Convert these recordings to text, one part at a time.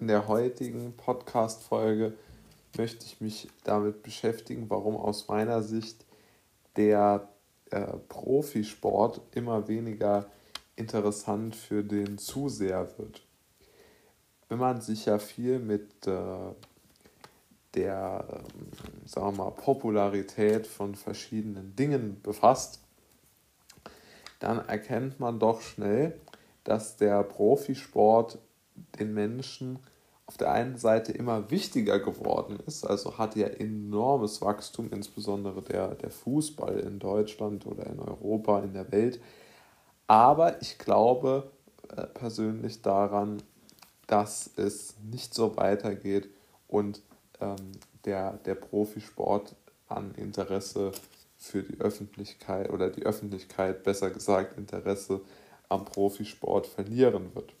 In der heutigen Podcast-Folge möchte ich mich damit beschäftigen, warum aus meiner Sicht der äh, Profisport immer weniger interessant für den Zuseher wird. Wenn man sich ja viel mit äh, der ähm, sagen wir mal, Popularität von verschiedenen Dingen befasst, dann erkennt man doch schnell, dass der Profisport den Menschen auf der einen Seite immer wichtiger geworden ist, also hat ja enormes Wachstum, insbesondere der, der Fußball in Deutschland oder in Europa, in der Welt. Aber ich glaube äh, persönlich daran, dass es nicht so weitergeht und ähm, der, der Profisport an Interesse für die Öffentlichkeit oder die Öffentlichkeit besser gesagt Interesse am Profisport verlieren wird.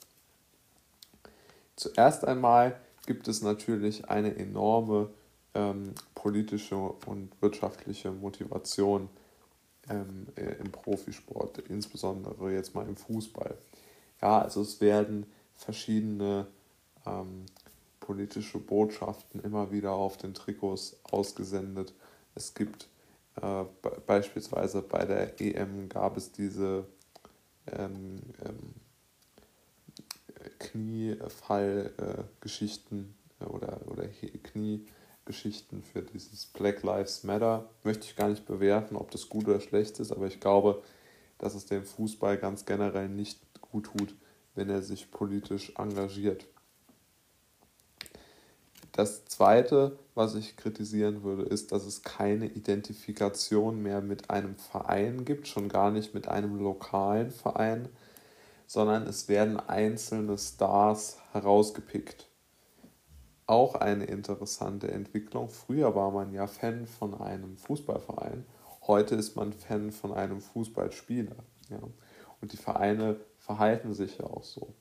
Zuerst einmal gibt es natürlich eine enorme ähm, politische und wirtschaftliche Motivation ähm, äh, im Profisport, insbesondere jetzt mal im Fußball. Ja, also es werden verschiedene ähm, politische Botschaften immer wieder auf den Trikots ausgesendet. Es gibt äh, beispielsweise bei der EM gab es diese ähm, ähm, Kniefallgeschichten äh, oder, oder Kniegeschichten für dieses Black Lives Matter. Möchte ich gar nicht bewerten, ob das gut oder schlecht ist, aber ich glaube, dass es dem Fußball ganz generell nicht gut tut, wenn er sich politisch engagiert. Das Zweite, was ich kritisieren würde, ist, dass es keine Identifikation mehr mit einem Verein gibt, schon gar nicht mit einem lokalen Verein, sondern es werden einzelne Stars herausgepickt. Auch eine interessante Entwicklung. Früher war man ja Fan von einem Fußballverein, heute ist man Fan von einem Fußballspieler. Ja. Und die Vereine verhalten sich ja auch so.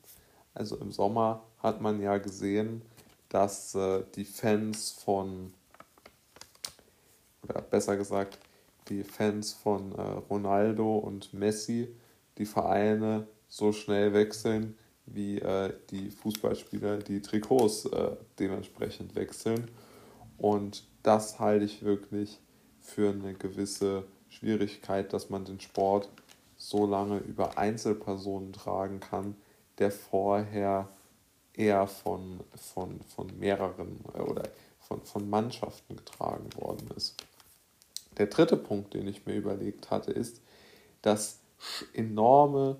Also im Sommer hat man ja gesehen, dass äh, die Fans von, oder besser gesagt, die Fans von äh, Ronaldo und Messi die Vereine so schnell wechseln, wie äh, die Fußballspieler die Trikots äh, dementsprechend wechseln. Und das halte ich wirklich für eine gewisse Schwierigkeit, dass man den Sport so lange über Einzelpersonen tragen kann, der vorher eher von, von, von mehreren äh, oder von, von Mannschaften getragen worden ist. Der dritte Punkt, den ich mir überlegt hatte, ist, dass enorme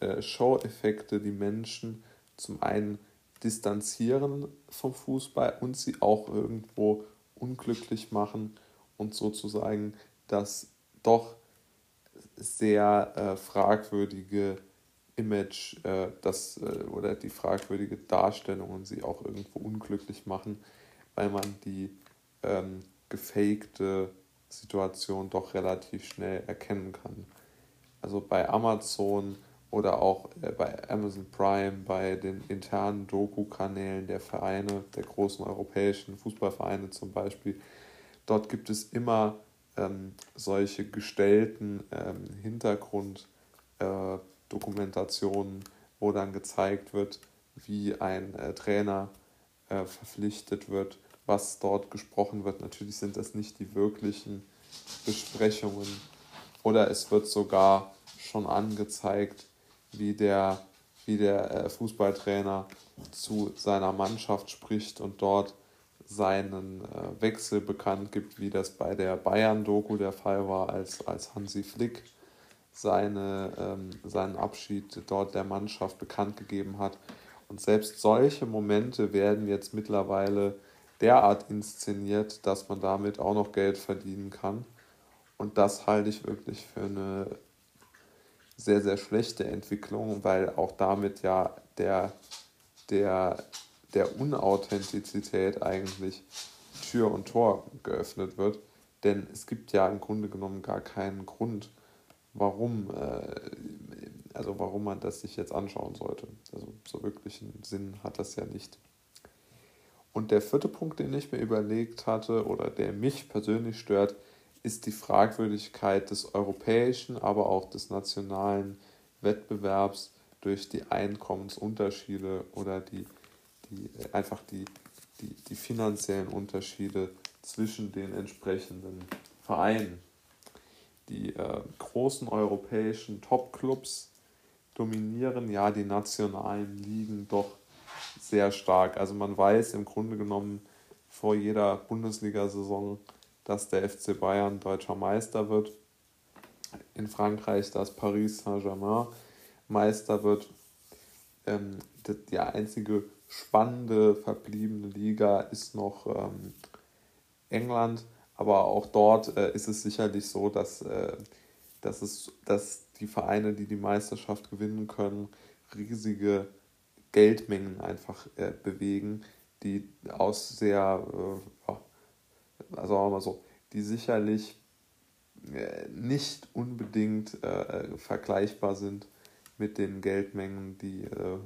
äh, Show-Effekte die Menschen zum einen distanzieren vom Fußball und sie auch irgendwo unglücklich machen und sozusagen das doch sehr äh, fragwürdige Image äh, das, äh, oder die fragwürdige Darstellung und sie auch irgendwo unglücklich machen, weil man die ähm, gefakte Situation doch relativ schnell erkennen kann. Also bei Amazon oder auch äh, bei Amazon Prime, bei den internen Doku-Kanälen der Vereine, der großen europäischen Fußballvereine zum Beispiel, dort gibt es immer ähm, solche gestellten ähm, Hintergrund- äh, wo dann gezeigt wird, wie ein äh, Trainer äh, verpflichtet wird, was dort gesprochen wird. Natürlich sind das nicht die wirklichen Besprechungen oder es wird sogar schon angezeigt, wie der, wie der äh, Fußballtrainer zu seiner Mannschaft spricht und dort seinen äh, Wechsel bekannt gibt, wie das bei der Bayern-Doku der Fall war, als, als Hansi Flick seine, ähm, seinen Abschied dort der Mannschaft bekannt gegeben hat. Und selbst solche Momente werden jetzt mittlerweile derart inszeniert, dass man damit auch noch Geld verdienen kann. Und das halte ich wirklich für eine sehr, sehr schlechte Entwicklung, weil auch damit ja der, der, der Unauthentizität eigentlich Tür und Tor geöffnet wird. Denn es gibt ja im Grunde genommen gar keinen Grund, warum, äh, also warum man das sich jetzt anschauen sollte. Also so wirklich einen Sinn hat das ja nicht. Und der vierte Punkt, den ich mir überlegt hatte oder der mich persönlich stört, ist die Fragwürdigkeit des europäischen, aber auch des nationalen Wettbewerbs durch die Einkommensunterschiede oder die, die, einfach die, die, die finanziellen Unterschiede zwischen den entsprechenden Vereinen. Die äh, großen europäischen Top-Clubs dominieren ja die nationalen Ligen doch sehr stark. Also man weiß im Grunde genommen vor jeder Bundesliga-Saison, dass der FC Bayern deutscher Meister wird. In Frankreich, dass Paris Saint-Germain Meister wird. Ähm, die einzige spannende verbliebene Liga ist noch ähm, England, aber auch dort äh, ist es sicherlich so, dass, äh, dass, es, dass die Vereine, die die Meisterschaft gewinnen können, riesige Geldmengen einfach äh, bewegen, die aus sehr, äh, also wir mal so, die sicherlich äh, nicht unbedingt äh, vergleichbar sind mit den Geldmengen, die äh,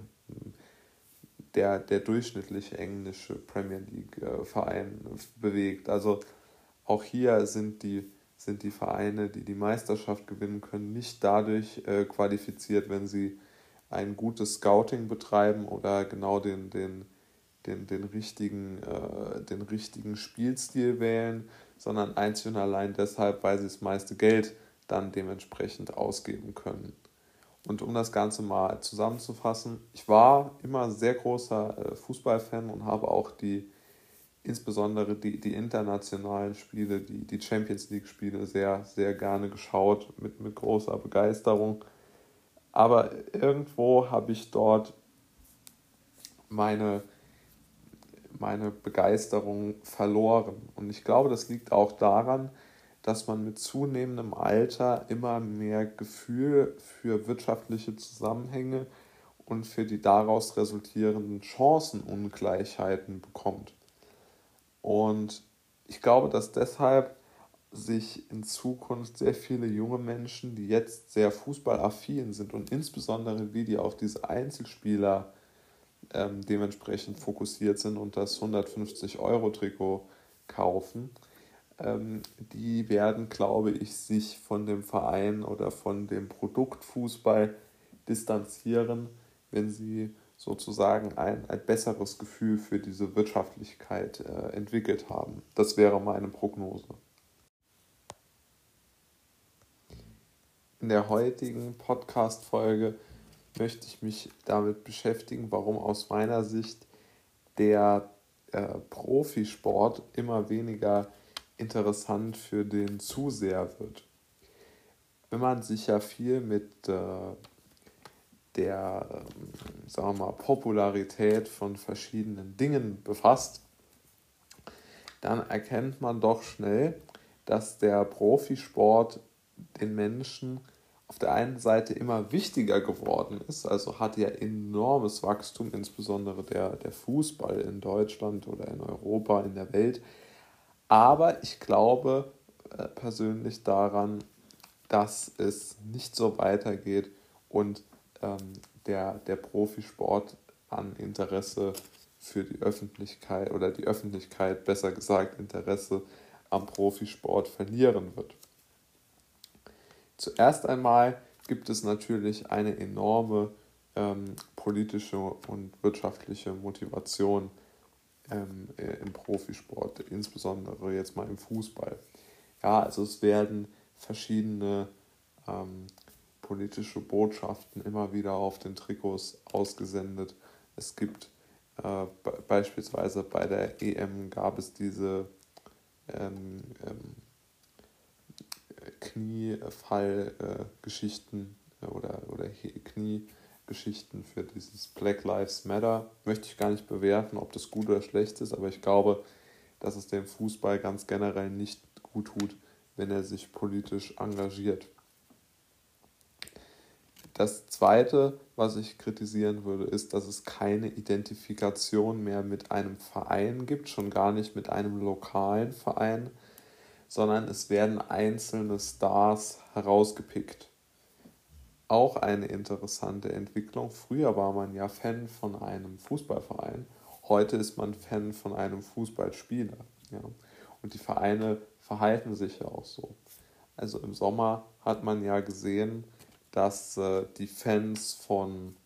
der, der durchschnittliche englische Premier League-Verein äh, bewegt. Also auch hier sind die, sind die Vereine, die die Meisterschaft gewinnen können, nicht dadurch äh, qualifiziert, wenn sie ein gutes Scouting betreiben oder genau den, den, den, den, richtigen, äh, den richtigen Spielstil wählen, sondern einzig und allein deshalb, weil sie das meiste Geld dann dementsprechend ausgeben können. Und um das Ganze mal zusammenzufassen, ich war immer sehr großer äh, Fußballfan und habe auch die, insbesondere die, die internationalen Spiele, die, die Champions League-Spiele sehr, sehr gerne geschaut, mit, mit großer Begeisterung. Aber irgendwo habe ich dort meine, meine Begeisterung verloren. Und ich glaube, das liegt auch daran, dass man mit zunehmendem Alter immer mehr Gefühl für wirtschaftliche Zusammenhänge und für die daraus resultierenden Chancenungleichheiten bekommt. Und ich glaube, dass deshalb sich in Zukunft sehr viele junge Menschen, die jetzt sehr fußballaffin sind und insbesondere wie die auf diese Einzelspieler ähm, dementsprechend fokussiert sind und das 150-Euro-Trikot kaufen, ähm, die werden, glaube ich, sich von dem Verein oder von dem Produkt Fußball distanzieren, wenn sie sozusagen ein, ein besseres Gefühl für diese Wirtschaftlichkeit äh, entwickelt haben. Das wäre meine Prognose. In der heutigen Podcast-Folge möchte ich mich damit beschäftigen, warum aus meiner Sicht der äh, Profisport immer weniger interessant für den Zuseher wird. Wenn man sich ja viel mit äh, der äh, sagen wir mal, Popularität von verschiedenen Dingen befasst, dann erkennt man doch schnell, dass der Profisport den Menschen auf der einen Seite immer wichtiger geworden ist, also hat ja enormes Wachstum, insbesondere der, der Fußball in Deutschland oder in Europa, in der Welt, aber ich glaube äh, persönlich daran, dass es nicht so weitergeht und ähm, der, der Profisport an Interesse für die Öffentlichkeit oder die Öffentlichkeit, besser gesagt, Interesse am Profisport verlieren wird. Zuerst einmal gibt es natürlich eine enorme ähm, politische und wirtschaftliche Motivation ähm, äh, im Profisport, insbesondere jetzt mal im Fußball. Ja, also es werden verschiedene ähm, politische Botschaften immer wieder auf den Trikots ausgesendet. Es gibt äh, beispielsweise bei der EM gab es diese ähm, ähm, Kniefallgeschichten äh, oder, oder Knie Geschichten für dieses Black Lives Matter. Möchte ich gar nicht bewerten, ob das gut oder schlecht ist, aber ich glaube, dass es dem Fußball ganz generell nicht gut tut, wenn er sich politisch engagiert. Das Zweite, was ich kritisieren würde, ist, dass es keine Identifikation mehr mit einem Verein gibt, schon gar nicht mit einem lokalen Verein, sondern es werden einzelne Stars herausgepickt auch eine interessante Entwicklung. Früher war man ja Fan von einem Fußballverein, heute ist man Fan von einem Fußballspieler. Ja. Und die Vereine verhalten sich ja auch so. Also im Sommer hat man ja gesehen, dass äh, die Fans von,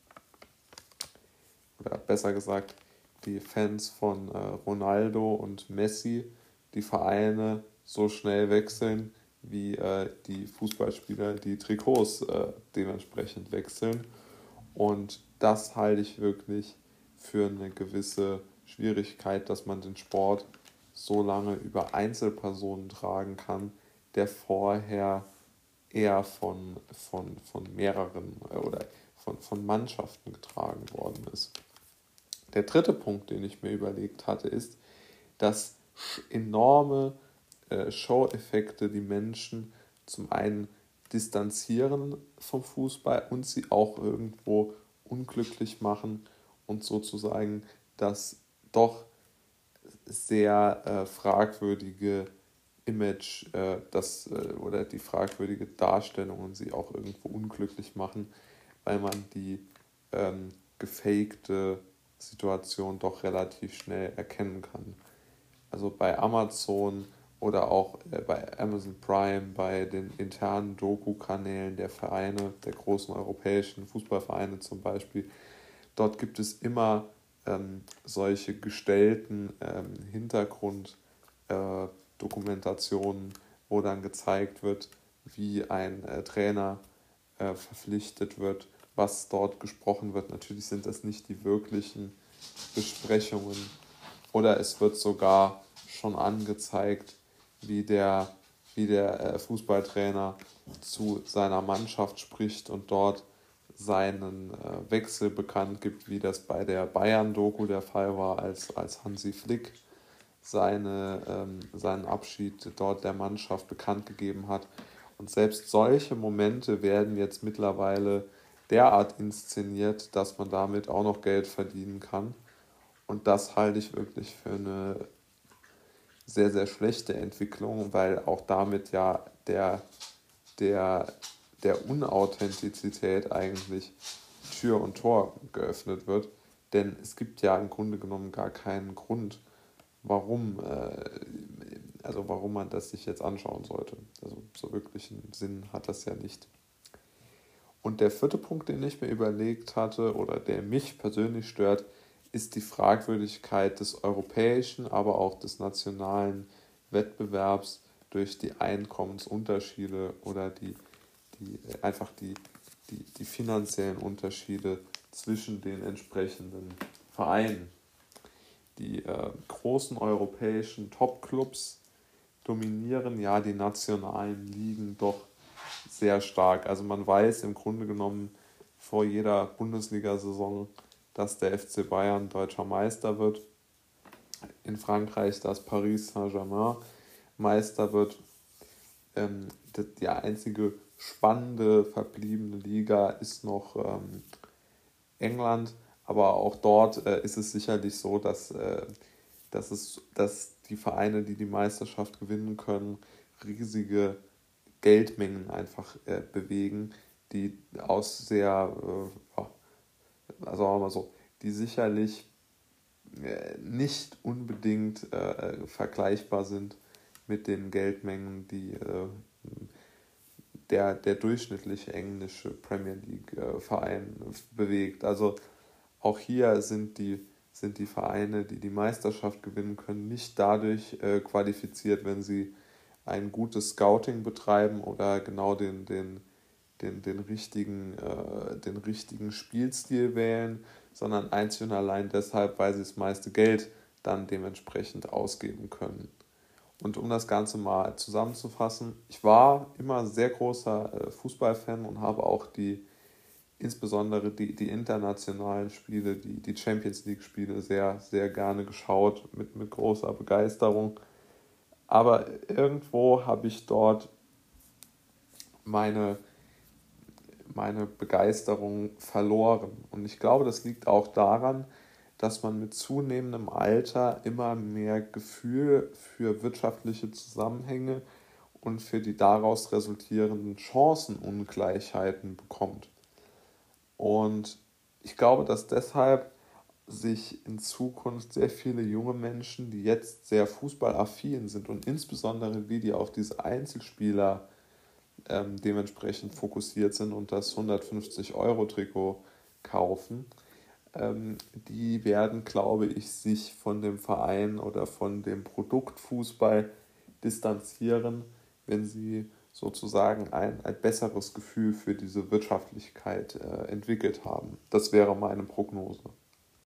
oder besser gesagt, die Fans von äh, Ronaldo und Messi die Vereine so schnell wechseln, wie äh, die Fußballspieler die Trikots äh, dementsprechend wechseln. Und das halte ich wirklich für eine gewisse Schwierigkeit, dass man den Sport so lange über Einzelpersonen tragen kann, der vorher eher von, von, von mehreren äh, oder von, von Mannschaften getragen worden ist. Der dritte Punkt, den ich mir überlegt hatte, ist, dass enorme äh, Show-Effekte die Menschen zum einen distanzieren vom Fußball und sie auch irgendwo unglücklich machen und sozusagen das doch sehr äh, fragwürdige Image äh, das, äh, oder die fragwürdige Darstellung und sie auch irgendwo unglücklich machen, weil man die ähm, gefakte Situation doch relativ schnell erkennen kann. Also bei Amazon oder auch äh, bei Amazon Prime, bei den internen Doku-Kanälen der Vereine, der großen europäischen Fußballvereine zum Beispiel, dort gibt es immer ähm, solche gestellten ähm, Hintergrunddokumentationen, äh, wo dann gezeigt wird, wie ein äh, Trainer äh, verpflichtet wird, was dort gesprochen wird. Natürlich sind das nicht die wirklichen Besprechungen oder es wird sogar schon angezeigt, wie der, wie der äh, Fußballtrainer zu seiner Mannschaft spricht und dort seinen äh, Wechsel bekannt gibt, wie das bei der Bayern-Doku der Fall war, als, als Hansi Flick seine, ähm, seinen Abschied dort der Mannschaft bekannt gegeben hat. Und selbst solche Momente werden jetzt mittlerweile derart inszeniert, dass man damit auch noch Geld verdienen kann. Und das halte ich wirklich für eine sehr, sehr schlechte Entwicklung, weil auch damit ja der, der, der Unauthentizität eigentlich Tür und Tor geöffnet wird. Denn es gibt ja im Grunde genommen gar keinen Grund, warum, äh, also warum man das sich jetzt anschauen sollte. Also so wirklich einen Sinn hat das ja nicht. Und der vierte Punkt, den ich mir überlegt hatte oder der mich persönlich stört, ist die Fragwürdigkeit des europäischen, aber auch des nationalen Wettbewerbs durch die Einkommensunterschiede oder die, die einfach die, die, die finanziellen Unterschiede zwischen den entsprechenden Vereinen. Die äh, großen europäischen Top-Clubs dominieren ja die nationalen Ligen doch sehr stark. Also man weiß im Grunde genommen vor jeder Bundesliga-Saison, dass der FC Bayern deutscher Meister wird. In Frankreich, dass Paris Saint-Germain Meister wird. Ähm, die einzige spannende verbliebene Liga ist noch ähm, England, aber auch dort äh, ist es sicherlich so, dass, äh, dass, es, dass die Vereine, die die Meisterschaft gewinnen können, riesige Geldmengen einfach äh, bewegen, die aus sehr äh, also wir mal so, die sicherlich äh, nicht unbedingt äh, vergleichbar sind mit den Geldmengen, die äh, der, der durchschnittliche englische Premier League-Verein äh, bewegt. Also auch hier sind die, sind die Vereine, die die Meisterschaft gewinnen können, nicht dadurch äh, qualifiziert, wenn sie ein gutes Scouting betreiben oder genau den, den den, den, richtigen, äh, den richtigen Spielstil wählen, sondern einzig und allein deshalb, weil sie das meiste Geld dann dementsprechend ausgeben können. Und um das Ganze mal zusammenzufassen, ich war immer sehr großer äh, Fußballfan und habe auch die, insbesondere die, die internationalen Spiele, die, die Champions League-Spiele sehr, sehr gerne geschaut, mit, mit großer Begeisterung. Aber irgendwo habe ich dort meine, meine Begeisterung verloren. Und ich glaube, das liegt auch daran, dass man mit zunehmendem Alter immer mehr Gefühl für wirtschaftliche Zusammenhänge und für die daraus resultierenden Chancenungleichheiten bekommt. Und ich glaube, dass deshalb sich in Zukunft sehr viele junge Menschen, die jetzt sehr fußballaffin sind und insbesondere die, die auf diese Einzelspieler ähm, dementsprechend fokussiert sind und das 150-Euro-Trikot kaufen, ähm, die werden, glaube ich, sich von dem Verein oder von dem Produkt Fußball distanzieren, wenn sie sozusagen ein, ein besseres Gefühl für diese Wirtschaftlichkeit äh, entwickelt haben. Das wäre meine Prognose.